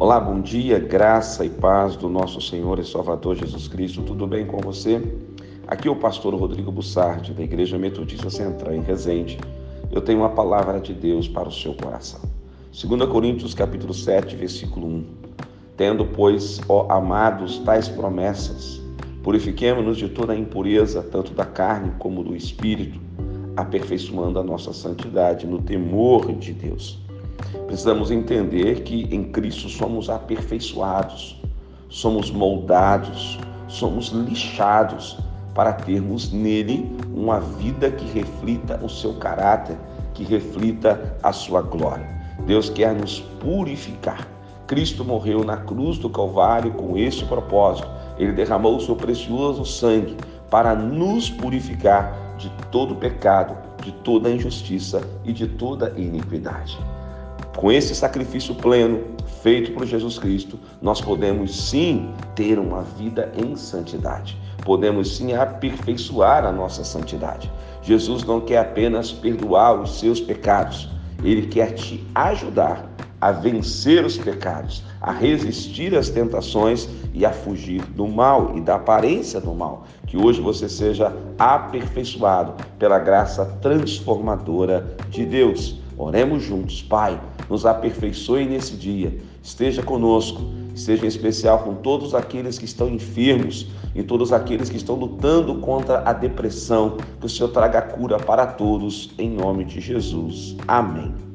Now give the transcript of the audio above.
Olá, bom dia, graça e paz do nosso Senhor e Salvador Jesus Cristo. Tudo bem com você? Aqui é o pastor Rodrigo Bussardi, da Igreja Metodista Central em Resende. Eu tenho uma palavra de Deus para o seu coração. 2 Coríntios capítulo 7, versículo 1. Tendo, pois, ó amados, tais promessas, purifiquemo-nos de toda a impureza, tanto da carne como do espírito, aperfeiçoando a nossa santidade no temor de Deus. Precisamos entender que em Cristo somos aperfeiçoados, somos moldados, somos lixados para termos nele uma vida que reflita o seu caráter, que reflita a sua glória. Deus quer nos purificar. Cristo morreu na cruz do Calvário com esse propósito. Ele derramou o seu precioso sangue para nos purificar de todo pecado, de toda injustiça e de toda iniquidade. Com esse sacrifício pleno feito por Jesus Cristo, nós podemos sim ter uma vida em santidade. Podemos sim aperfeiçoar a nossa santidade. Jesus não quer apenas perdoar os seus pecados, ele quer te ajudar a vencer os pecados, a resistir às tentações e a fugir do mal e da aparência do mal. Que hoje você seja aperfeiçoado pela graça transformadora de Deus. Oremos juntos, Pai nos aperfeiçoe nesse dia. Esteja conosco, esteja em especial com todos aqueles que estão enfermos e todos aqueles que estão lutando contra a depressão. Que o Senhor traga cura para todos, em nome de Jesus. Amém.